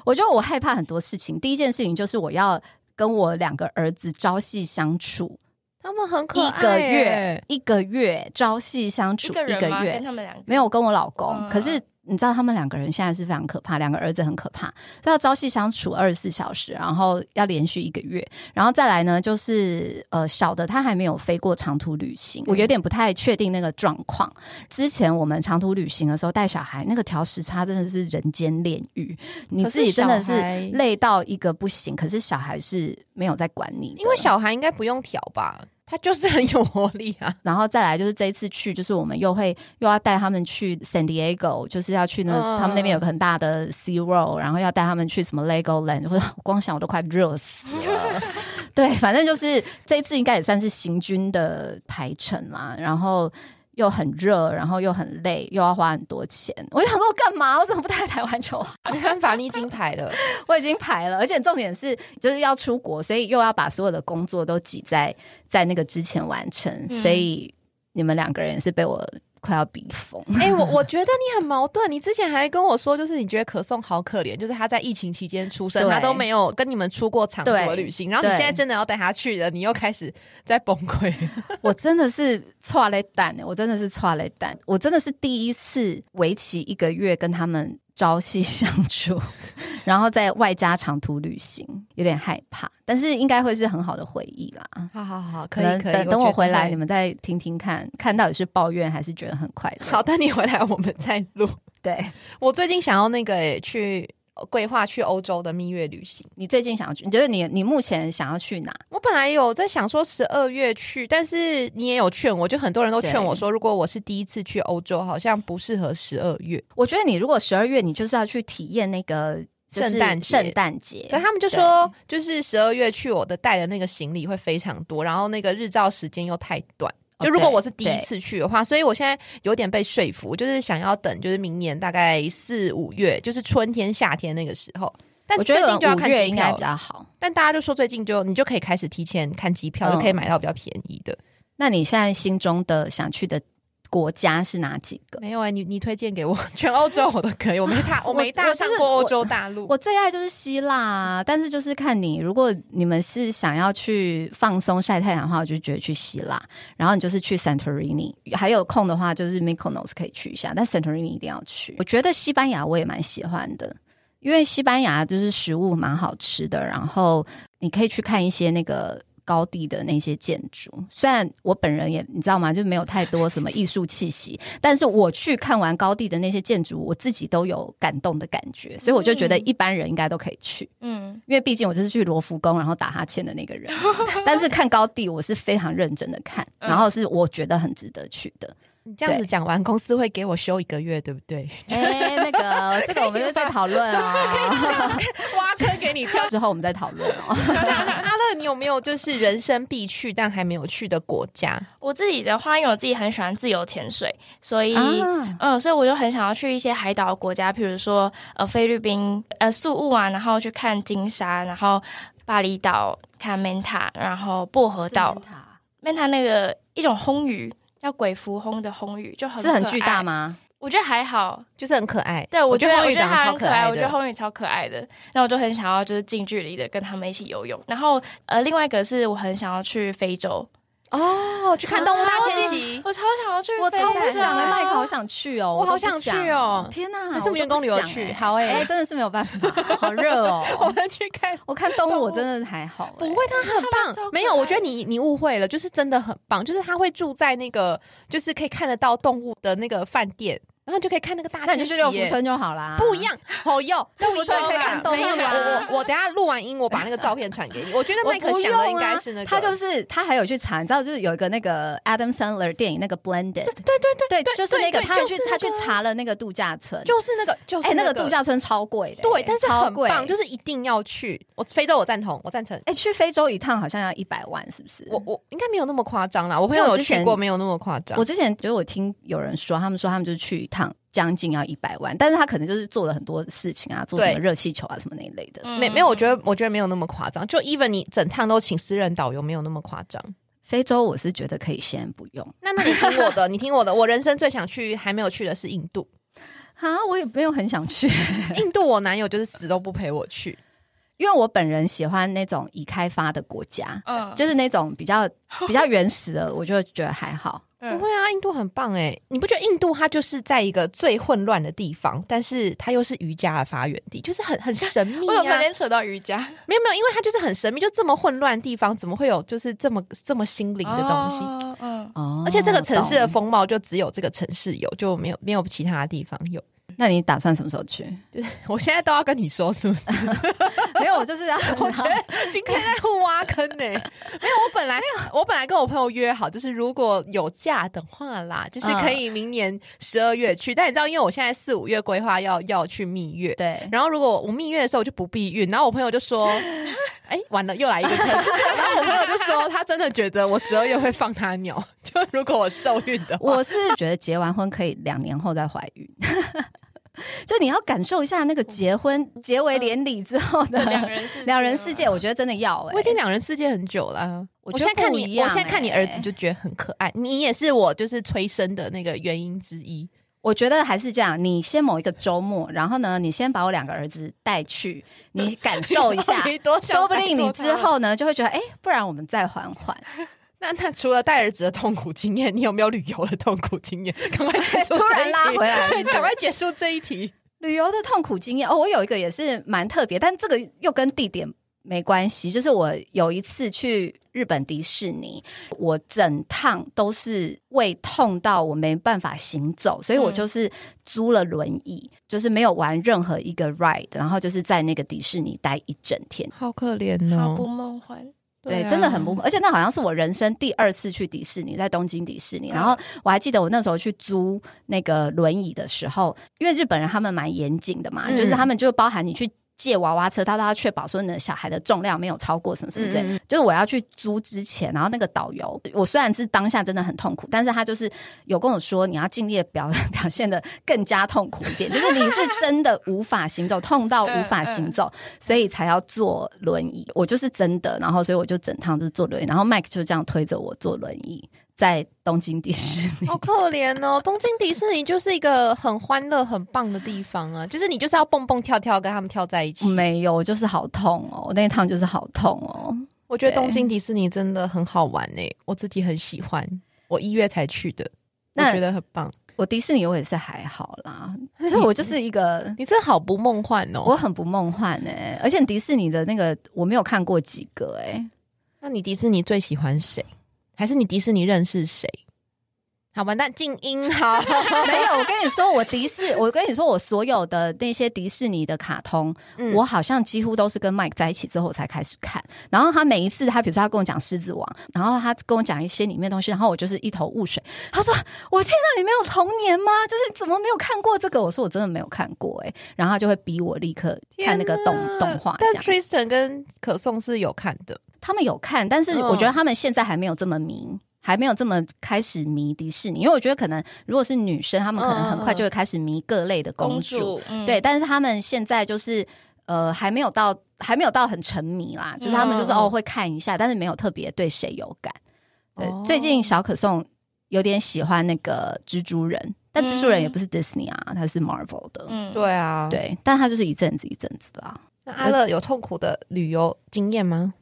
我觉得我害怕很多事情。第一件事情就是我要跟我两个儿子朝夕相处，他们很可爱。一个月，一个月朝夕相处，一个月跟他们两个没有跟我老公，可是。你知道他们两个人现在是非常可怕，两个儿子很可怕，要朝夕相处二十四小时，然后要连续一个月，然后再来呢，就是呃小的他还没有飞过长途旅行，我有点不太确定那个状况。之前我们长途旅行的时候带小孩，那个调时差真的是人间炼狱，你自己真的是累到一个不行，可是小孩是没有在管你，因为小孩应该不用调吧。他就是很有活力啊，然后再来就是这一次去，就是我们又会又要带他们去 San Diego，就是要去那他们那边有个很大的 Sea World，然后要带他们去什么 Legoland，我光想我都快热死了。*laughs* 对，反正就是这一次应该也算是行军的排程啦，然后。又很热，然后又很累，又要花很多钱。我想说，我干嘛？我怎么不带台湾球？*laughs* 没办法，你已经排了，我已经排了，而且重点是，就是要出国，所以又要把所有的工作都挤在在那个之前完成。所以你们两个人是被我。快要逼疯！*laughs* 哎，我我觉得你很矛盾。你之前还跟我说，就是你觉得可颂好可怜，就是他在疫情期间出生，他都没有跟你们出过长途旅行。然后你现在真的要带他去了，你又开始在崩溃。*laughs* 我真的是错了蛋，我真的是错了蛋，我真的是第一次为期一个月跟他们。朝夕相处，*laughs* 然后再外加长途旅行，有点害怕，但是应该会是很好的回忆啦。好好好，可以可以。等等我回来，你们再听听看，看到底是抱怨还是觉得很快乐。好，等你回来我们再录。*laughs* 对我最近想要那个去。规划去欧洲的蜜月旅行，你最近想要去？你觉得你你目前想要去哪？我本来有在想说十二月去，但是你也有劝我，就很多人都劝我说，如果我是第一次去欧洲，好像不适合十二月。我觉得你如果十二月，你就是要去体验那个圣诞圣诞节。可他们就说，就是十二月去，我的带的那个行李会非常多，然后那个日照时间又太短。就如果我是第一次去的话，所以我现在有点被说服，就是想要等，就是明年大概四五月，就是春天夏天那个时候。但最近就要看机票比较好。但大家就说最近就你就可以开始提前看机票，就可以买到比较便宜的。那你现在心中的想去的？国家是哪几个？没有哎，你你推荐给我，*laughs* 全欧洲我都可以。我没踏，*laughs* 我没大上过欧洲大陆。我最爱就是希腊，但是就是看你，如果你们是想要去放松晒太阳的话，我就觉得去希腊。然后你就是去 Santorini，还有空的话就是 Mykonos 可以去一下，但 Santorini 一定要去。我觉得西班牙我也蛮喜欢的，因为西班牙就是食物蛮好吃的，然后你可以去看一些那个。高地的那些建筑，虽然我本人也你知道吗，就没有太多什么艺术气息，但是我去看完高地的那些建筑，我自己都有感动的感觉，所以我就觉得一般人应该都可以去，嗯，因为毕竟我就是去罗浮宫然后打哈欠的那个人，但是看高地我是非常认真的看，然后是我觉得很值得去的。你这样子讲完，公司会给我休一个月，对不对？哎，那个，这个我们就在讨论啊，*laughs* 挖坑给你跳之后，我们再讨论哦。*laughs* 阿乐，你有没有就是人生必去但还没有去的国家？我自己的话，因为我自己很喜欢自由潜水，所以嗯，所以我就很想要去一些海岛国家，比如说呃菲律宾呃宿务啊，然后去看金沙，然后巴厘岛看 Manta，然后薄荷岛 Manta 那个一种红鱼。叫鬼蝠轰的轰鱼就很是很巨大吗？我觉得还好，就是很可爱。对我觉得我觉得他很可爱，我觉得红鱼超可爱的。那我就很想要就是近距离的跟他们一起游泳。然后呃，另外一个是我很想要去非洲，哦，去看动物大迁徙，我超想要去我超想的，啊麦克好想去哦，我好想去哦天哪，还是我们员工旅游去好欸哎，真的是没有办法，好热哦 *laughs* 我哦。们去看。我看动物我真的还好，哎不会，它很。棒没有，我觉得你你误会了，就是真的很棒，就是他会住在那个，就是可以看得到动物的那个饭店，然后就可以看那个大那你就去六福村就好啦。不一样，哦哟，*laughs* 六福村可以看动物没有没有，啊我我我等下录完音，我把那个照片传给你。我觉得我麦克想的应该是那个，他就是他还有去查，你知道，就是有一个那个 Adam Sandler 电影那个 Blended，对对对对，就是那个对他去他去查了那个度假村，就是那个就是哎那个个度假村超贵的，对，但是很棒，就是一定要去。我非洲我赞同，我赞成。哎去非洲一趟好像要一百万，是不是？我我应该没有那么夸张啦，我朋友之前去过，没有那么夸张我。之前就是我听有人说，他们说他们就是去一趟将近要一百万，但是他可能就是做了很多事情啊，做什么热气球啊什么那一类的。嗯没没有，我觉得我觉得没有那么夸张。就 even 你整趟都请私人导游，没有那么夸张。非洲我是觉得可以先不用那那你听我的，你听我的，我人生最想去还没有去的是印度。*laughs* 啊，我也没有很想去，*laughs* 印度我男友就是死都不陪我去。因为我本人喜欢那种已开发的国家，嗯，就是那种比较比较原始的，我就觉得还好。不嗯会啊，印度很棒哎！你不觉得印度它就是在一个最混乱的地方，但是它又是瑜伽的发源地，就是很很神秘啊我有可。能扯到瑜伽没有没有，因为它就是很神秘，就这么混乱的地方，怎么会有就是这么这么心灵的东西？哦嗯，哦而且这个城市的风貌就只有这个城市有，就没有没有其他地方有。那你打算什么时候去？就 *laughs* 是我现在都要跟你说，是不是？*laughs* 没有，我就是要 *laughs* 我觉得今天在互挖坑呢、没有，我本来我本来跟我朋友约好，就是如果有假的话啦，就是可以明年十二月去。但你知道，因为我现在四五月规划要要去蜜月，对，然后如果我蜜月的时候我就不避孕，然后我朋友就说：“哎、完了，又来一个坑。”就是，然后我朋友就说他真的觉得我十二月会放他鸟，就如果我受孕的话，我是觉得结完婚可以两年后再怀孕。*laughs* 就你要感受一下那个结婚结为连理之后的两人世两人世界，我觉得真的要哎、我已经两人世界很久了啊。我觉得我现在看你，一样我现在看你欸儿子就觉得很可爱，你也是我就是催生的那个原因之一。我觉得还是这样，你先某一个周末，然后呢，你先把我两个儿子带去，你感受一下，*laughs* 说不定你之后呢就会觉得，哎、不然我们再缓缓。*laughs* 那那除了带儿子的痛苦经验，你有没有旅游的痛苦经验？*laughs* 赶快结束 *laughs* 突然这一题拉回来对赶快结束这一题。旅游的痛苦经验哦，我有一个也是蛮特别，但这个又跟地点没关系。就是我有一次去日本迪士尼，我整趟都是胃痛到我没办法行走，所以我嗯就是租了轮椅，就是没有玩任何一个 ride，然后就是在那个迪士尼待一整天。好可怜好不哦，梦幻。对，啊真的很不，而且那好像是我人生第二次去迪士尼，在东京迪士尼。然后我还记得我那时候去租那个轮椅的时候，因为日本人他们蛮严谨的嘛，嗯就是他们就包含你去。借娃娃车，他都要确保说你的小孩的重量没有超过什么什么之类。就是我要去租之前，然后那个导游，我虽然是当下真的很痛苦，但是他就是有跟我说，你要尽力的表表现的更加痛苦一点，*laughs* 就是你是真的无法行走，*laughs* 痛到无法行走，所以才要坐轮椅。我就是真的，然后所以我就整趟就是坐轮椅，然后 Mike 就这样推着我坐轮椅，在东京迪士尼。好可怜哦。东京迪士尼就是一个很欢乐、很棒的地方啊，就是你就是要蹦蹦跳跳跟他们跳在一起。没有，我就是好痛哦，我那一趟就是好痛哦。我觉得东京迪士尼真的很好玩呢、我自己很喜欢。我一月才去的，我觉得很棒。我迪士尼我也是还好啦，其实我就是一个 *laughs* 你真的好不梦幻哦。我很不梦幻哎、而且迪士尼的那个我没有看过几个哎、那你迪士尼最喜欢谁？还是你迪士尼认识谁？好完蛋静音 *laughs* 好。没有，我跟你说，我迪士，我跟你说，我所有的那些迪士尼的卡通，嗯我好像几乎都是跟 Mike 在一起之后我才开始看。然后他每一次，他比如说他跟我讲《狮子王》，然后他跟我讲一些里面的东西，然后我就是一头雾水。他说：“我天哪，你没有童年吗？就是怎么没有看过这个？”我说：“我真的没有看过。”哎，然后他就会逼我立刻看那个动动画，但样。Tristan 跟可颂是有看的。他们有看，但是嗯我觉得他们现在还没有这么迷。还没有这么开始迷迪士尼，因为我觉得可能如果是女生，她们可能很快就会开始迷各类的公主，嗯对，但是她们现在就是呃还没有到还没有到很沉迷啦，就是她们就是、哦会看一下，但是没有特别对谁有感。对，哦最近小可颂有点喜欢那个蜘蛛人，但蜘蛛人也不是 Disney 啊，它是 Marvel 的，嗯，对啊，。对，但它就是一阵子一阵子啦。那阿乐有痛苦的旅游经验吗？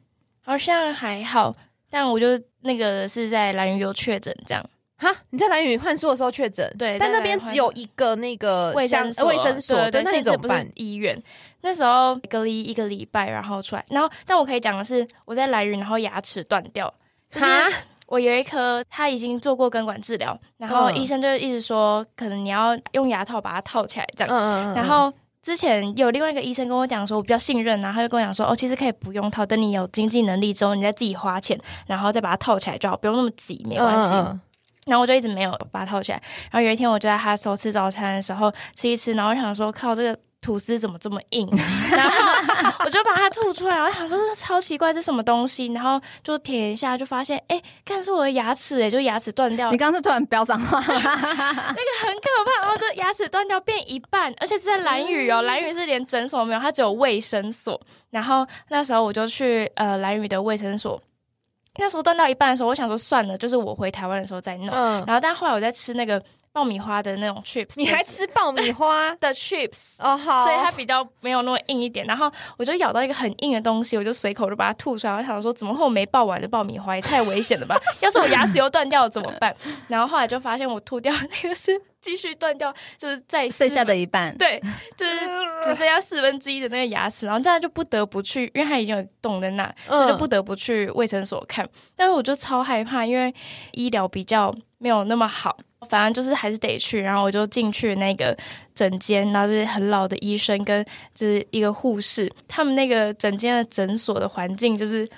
好像还好，但我就那个是在兰屿有确诊这样。哈，你在蓝屿换宿的时候确诊，对但那边只有一个那个卫生，卫生所，对对，那你甚至不是怎么办？医院。那时候隔离一个礼拜，然后出来，然后但我可以讲的是，我在兰屿，然后牙齿断掉，就是我有一颗他已经做过根管治疗，然后嗯医生就一直说，可能你要用牙套把它套起来这样。嗯然后之前有另外一个医生跟我讲说，我比较信任然后，他就跟我讲说，哦，其实可以不用套，等你有经济能力之后，你再自己花钱，然后再把它套起来就好，不用那么急，没关系。嗯然后我就一直没有把它套起来。然后有一天，我就在他收吃早餐的时候吃一吃，然后我想说，靠，这个吐司怎么这么硬？*laughs* 然后我就把它吐出来，我想说这超奇怪，这什么东西？然后就舔一下，就发现，哎，看是我的牙齿，哎，就牙齿断掉你，刚刚是突然飙脏话，*laughs* 那个很可怕。然后就牙齿断掉变一半，而且是在蓝屿哦，蓝屿是连诊所没有，它只有卫生所。然后那时候我就去呃蓝屿的卫生所，那时候断到一半的时候，我想说算了，就是我回台湾的时候再弄。嗯，然后但后来我在吃那个爆米花的那种 chips，你还吃爆米花 *laughs* 的 chips。哦？好，所以它比较没有那么硬一点，然后我就咬到一个很硬的东西，我就随口就把它吐出来。我想说，怎么会我没爆完的爆米花也太危险了吧？*laughs* 要是我牙齿又断掉了怎么办？然后后来就发现我吐掉那个是继续断掉，就是在剩下的一半。对，就是只剩下四分之一的那个牙齿，然后这样就不得不去，因为它已经有洞在那，所以就不得不去卫生所看。但是我就超害怕，因为医疗比较没有那么好，反正就是还是得去。然后我就进去那个诊间，然后就是很老的医生跟就是一个护士，他们那个诊间的诊所的环境，就是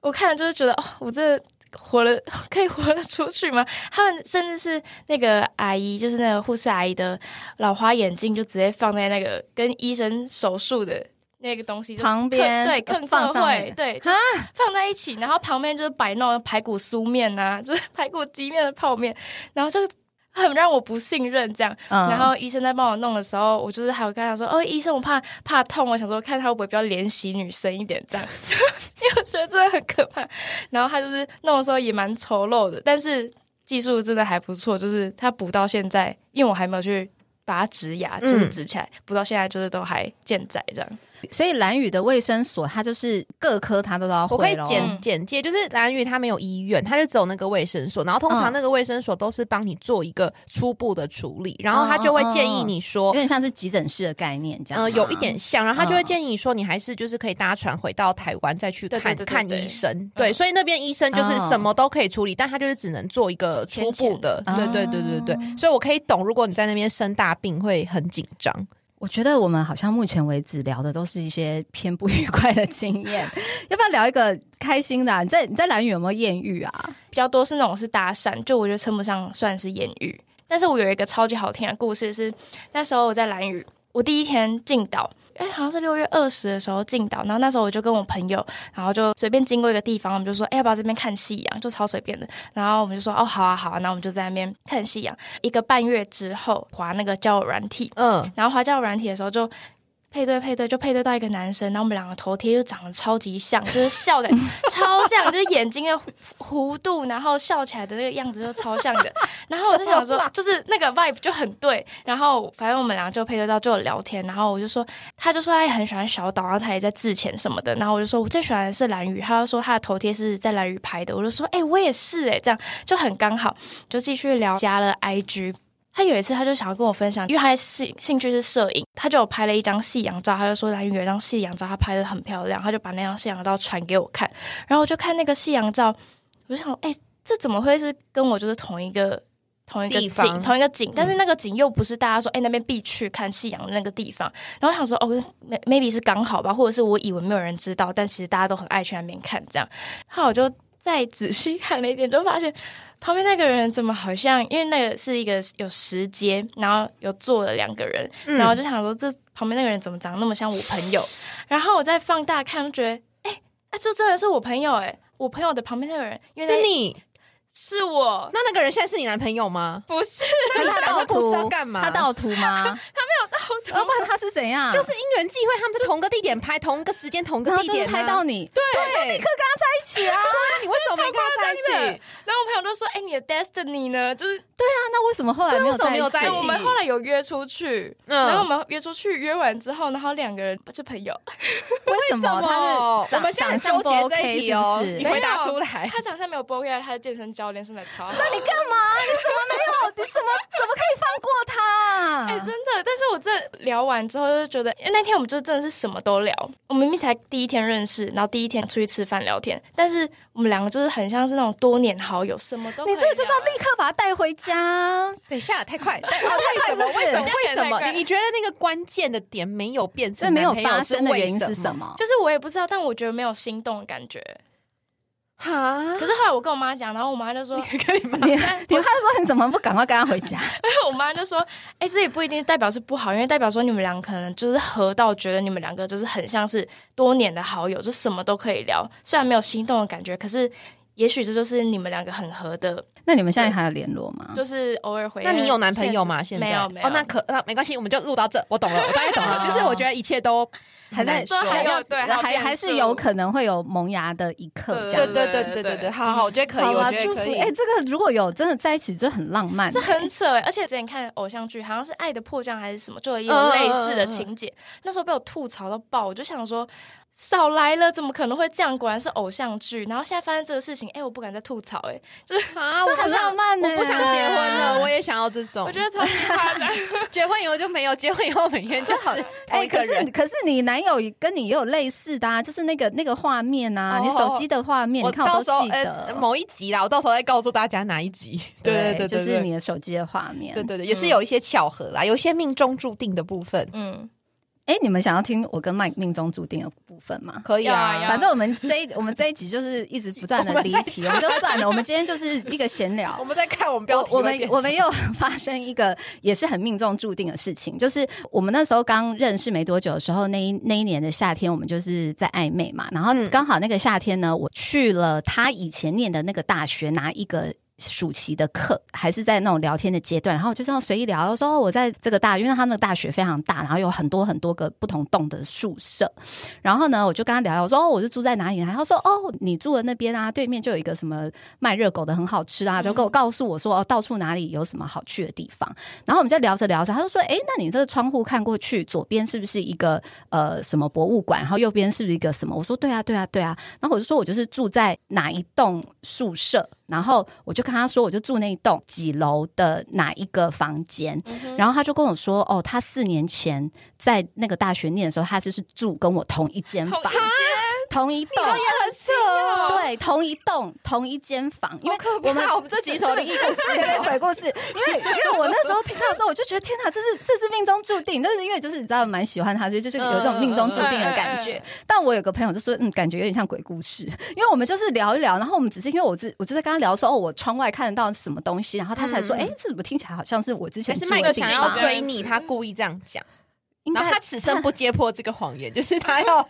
我看了就是觉得哦，我这。活了可以活得出去吗？他们甚至是那个阿姨，就是那个护士阿姨的老花眼镜，就直接放在那个跟医生手术的那个东西旁边对，更放上对，就放在一起，然后旁边就是摆那种排骨酥面呐、就是排骨鸡面的泡面，然后就很让我不信任这样。嗯然后医生在帮我弄的时候，我就是还有跟他说：“哦，医生，我怕怕痛，我想说看他会不会比较怜惜女生一点这样，*laughs* 因为我觉得真的很可怕。”然后他就是弄的时候也蛮丑陋的，但是技术真的还不错，就是他补到现在，因为我还没有去把它植牙，嗯就是植起来，补到现在就是都还健在这样。所以蓝宇的卫生所，它就是各科它都要我可以会咯。简嗯简介，就是蓝屿它没有医院，它就只有那个卫生所，然后通常嗯那个卫生所都是帮你做一个初步的处理，然后他就会建议你说有。点像是急诊室的概念这样。吗。呃，有一点像，然后他就会嗯。建议你说，你还是就是可以搭船回到台湾再去看看医生，对，嗯。所以那边医生就是哦什么都可以处理，但他就是只能做一个初步的，对对对对对哦，所以我可以懂，如果你在那边生大病会很紧张，我觉得我们好像目前为止聊的都是一些偏不愉快的经验，要不要聊一个开心的、啊？你在你在蓝屿有没有艳遇啊？比较多是那种是搭讪，就我觉得称不上算是艳遇。但是我有一个超级好听的故事是，那时候我在蓝屿，我第一天进岛，哎，好像是六月二十的时候进岛，然后那时候我就跟我朋友，然后就随便经过一个地方，我们就说，哎，要不要这边看夕阳？就超随便的。然后我们就说，哦，好啊，好啊，然后我们就在那边看夕阳。一个半月之后，滑那个交友软体，嗯，然后滑交友软体的时候就。配对配对就配对到一个男生，然后我们两个头贴就长得超级像，就是笑的 *laughs* 超像，就是眼睛的弧弧度，然后笑起来的那个样子就超像的。然后我就想说，*laughs* 就是那个 vibe 就很对。然后反正我们两个就配对到就有聊天，然后我就说，他就说他也很喜欢小岛，然后他也在自潜什么的。然后我就说我最喜欢的是蓝宇，他就说他的头贴是在蓝宇拍的。我就说，哎、我也是哎、这样就很刚好，就继续聊，加了 IG。他有一次，他就想要跟我分享，因为他兴兴趣是摄影，他就有拍了一张夕阳照，他就说蓝屿有一张夕阳照，他拍的很漂亮，他就把那张夕阳照传给我看，然后我就看那个夕阳照，我就想，哎、这怎么会是跟我就是同一个同一个地方景，同一个景，但是那个景又不是大家说，哎、那边必去看夕阳的那个地方，然后我想说，哦，may-，maybe 是刚好吧，或者是我以为没有人知道，但其实大家都很爱去那边看，这样，后来我就再仔细看了一点，就发现。旁边那个人怎么好像？因为那个是一个有石阶，然后有坐了两个人，嗯然后我就想说，这旁边那个人怎么长得那么像我朋友？然后我再放大看，就觉得，哎、啊，这真的是我朋友哎、我朋友的旁边那个人，因为是你，是我，那那个人现在是你男朋友吗？不是那你讲这盗图干嘛？他盗图吗？怎么要不然他是怎样？就是因缘际会，他们在同个地点拍，同个时间，同个地点啊拍到你，对，就立刻跟他在一起啊！那你为什么没跟他在一起？然后我朋友都说：“哎、你的 destiny 呢？就是对啊，那为什么后来没有对为什么没有在一起？我们后来有约出去，嗯然后我们约出去，约完之后，然后两个人就朋友，*laughs* 为什么他是我长们现在纠结这 OK 一题哦，是不是？你回答出来。他长相没有不 OK，他是健身教练，身材超好。你干嘛？你怎么没有？你怎么怎么可以放过他？哎、真的，但是我这聊完之后就觉得，因为那天我们就真的是什么都聊。我明明才第一天认识，然后第一天出去吃饭聊天，但是我们两个就是很像是那种多年好友，什么都你这个就是要立刻把他带回家。等一下，太快！但哦为什么？为什么？为什么？你你觉得那个关键的点没有变成没有发生的原因是什？么？就是我也不知道，但我觉得没有心动的感觉。哈可是后来我跟我妈讲，然后我妈就说，跟你妈 *laughs* 你你妈说你怎么不赶快跟他回家？*laughs* 我妈就说：“哎、这也不一定代表是不好，因为代表说你们俩可能就是合到，觉得你们两个就是很像是多年的好友，就什么都可以聊。虽然没有心动的感觉，可是也许这就是你们两个很合的，那你们现在还有联络吗？就是偶尔回。那你有男朋友吗？现在没有没有。哦，那可那没关系，我们就录到这。我懂了，我大概懂了。哦 *laughs* 就是我觉得一切都还在说还有对还还还是有可能会有萌芽的一刻，这样对对对对对对，好好，我觉得可以，我好，祝福！觉得可以。哎、这个如果有真的在一起，这很浪漫、这很扯哎！而且之前看偶像剧，好像是《爱的迫降》还是什么，就有也有类似的情节。那时候被我吐槽到爆，我就想说。少来了，怎么可能会这样？果然是偶像剧。然后现在发生这个事情，哎、我不敢再吐槽、哎，*laughs* 啊，这很我不想浪漫呢、我不想结婚了，对我也想要这种。我觉得超级夸张。*laughs* 结婚以后就没有，结婚以后每天就是哎、可是。可是你男友跟你也有类似的啊，就是那个那个画面啊，哦你手机的画面，我到时候。呃某一集啦，我到时候再告诉大家哪一集。对对 *laughs* 对，对就是你的手机的画面。对对对，也是有一些巧合啦，有一些命中注定的部分。嗯，哎、你们想要听我跟麦命中注定的部分吗？可以啊反正我们这一我们这一集就是一直不断的 *laughs* 离题，我们就算了。我们今天就是一个闲聊 *laughs* 我。们在看我们标题我们我们又 *laughs* 发生一个也是很命中注定的事情，就是我们那时候刚认识没多久的时候，那一那一年的夏天，我们就是在暧昧嘛，然后嗯刚好那个夏天呢，我去了他以前念的那个大学拿一个。暑期的课还是在那种聊天的阶段，然后就这样随意聊，我说、哦我在这个大，因为他那个大学非常大，然后有很多很多个不同栋的宿舍，然后呢，我就跟他聊聊，我说哦，我是住在哪里？然后他说哦，你住的那边啊，对面就有一个什么卖热狗的，很好吃啊，就跟我告诉我说哦，到处哪里有什么好去的地方。然后我们就聊着聊着，他就说，哎，那你这个窗户看过去，左边是不是一个呃什么博物馆？然后右边是不是一个什么？我说对啊，对啊，对啊。然后我就说我就是住在哪一栋宿舍，然后我就跟他说，我就住那一栋几楼的哪一个房间。然后他就跟我说，哦，他四年前在那个大学念的时候，他就是住跟我同一间房，同一栋，也很扯哦。对，同一栋同一间房，因为我们我们这集什么灵异故事是是 *laughs* 鬼故事，因为因为我那时候听到的时候，我就觉得天哪，这是这是命中注定，但是因为就是你知道蛮喜欢他，所以就是有这种命中注定的感觉。但我有个朋友就说，嗯，感觉有点像鬼故事，因为我们就是聊一聊，然后我们只是因为我只我就在跟他聊说，哦，我窗外看得到什么东西，然后他才说，嗯。哎、这怎么听起来好像是我之前是住的地麦克想要追你，他故意这样讲，应该然后他此生不 *laughs* 揭破这个谎言，就是他要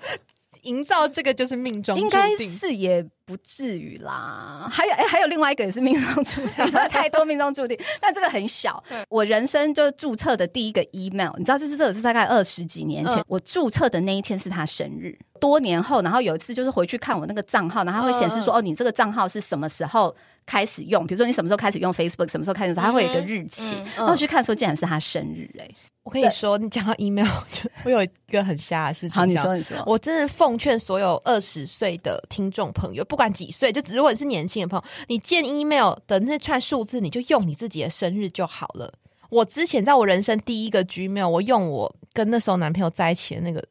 营造这个就是命中注定，应该是也不至于啦。还有哎、还有另外一个也是命中注定，太多命中注定，但这个很小。*laughs* 我人生就注册的第一个 email，你知道，就是这个是大概二十几年前，嗯我注册的那一天是他生日。多年后，然后有一次就是回去看我那个账号，然后它会显示说，哦，你这个账号是什么时候开始用？比如说你什么时候开始用 Facebook，什么时候开始用，它会有一个日期。嗯然后我去看的时候，竟然是他生日、哎，我跟你说，你讲到 email，*laughs* 就我有一个很瞎的事情。好，你说，你说，我真的奉劝所有二十岁的听众朋友，不管几岁，就只如果你是年轻的朋友，你建 email 的那串数字，你就用你自己的生日就好了。我之前在我人生第一个 Gmail，我用我跟那时候男朋友在一起的那个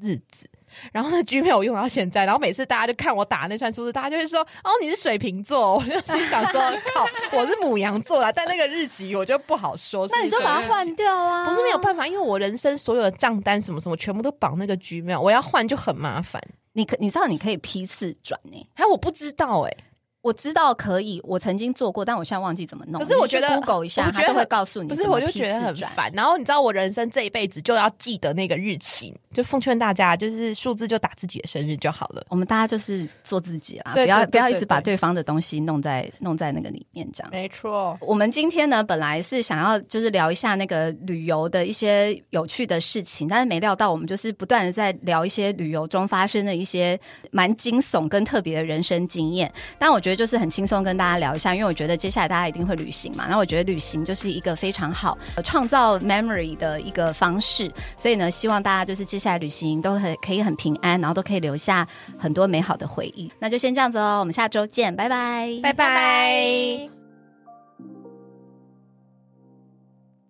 日子。然后那 Gmail 我用到现在，然后每次大家就看我打那串数字，大家就会说：“哦，你是水瓶座。”我就心想说：“靠，我是母羊座啦。”但那个日期我就不好说。那你就把它换掉啊！不是没有办法，因为我人生所有的账单什么什么全部都绑那个 Gmail，我要换就很麻烦。你可你知道你可以批次转呢、还有我不知道哎、我知道可以，我曾经做过，但我现在忘记怎么弄。可是我觉得 Google 一下，他就会告诉你不是，我就觉得很。烦。然后你知道，我人生这一辈子就要记得那个日期，就奉劝大家，就是数字就打自己的生日就好了。我们大家就是做自己啦，不要不要一直把对对方的东西弄在弄在那个里面，这样。没错，我们今天呢，本来是想要就是聊一下那个旅游的一些有趣的事情，但是没料到我们就是不断的在聊一些旅游中发生的一些蛮惊悚跟特别的人生经验。但我觉得就是很轻松跟大家聊一下，因为我觉得接下来大家一定会旅行嘛，那我觉得旅行就是一个非常好呃创造 memory 的一个方式，所以呢，希望大家就是接下来旅行都很可以很平安，然后都可以留下很多美好的回忆。那就先这样子哦，我们下周见，拜拜，拜拜。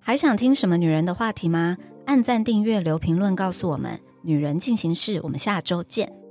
还想听什么女人的话题吗？按赞、订阅、留评论，告诉我们。女人进行式，我们下周见。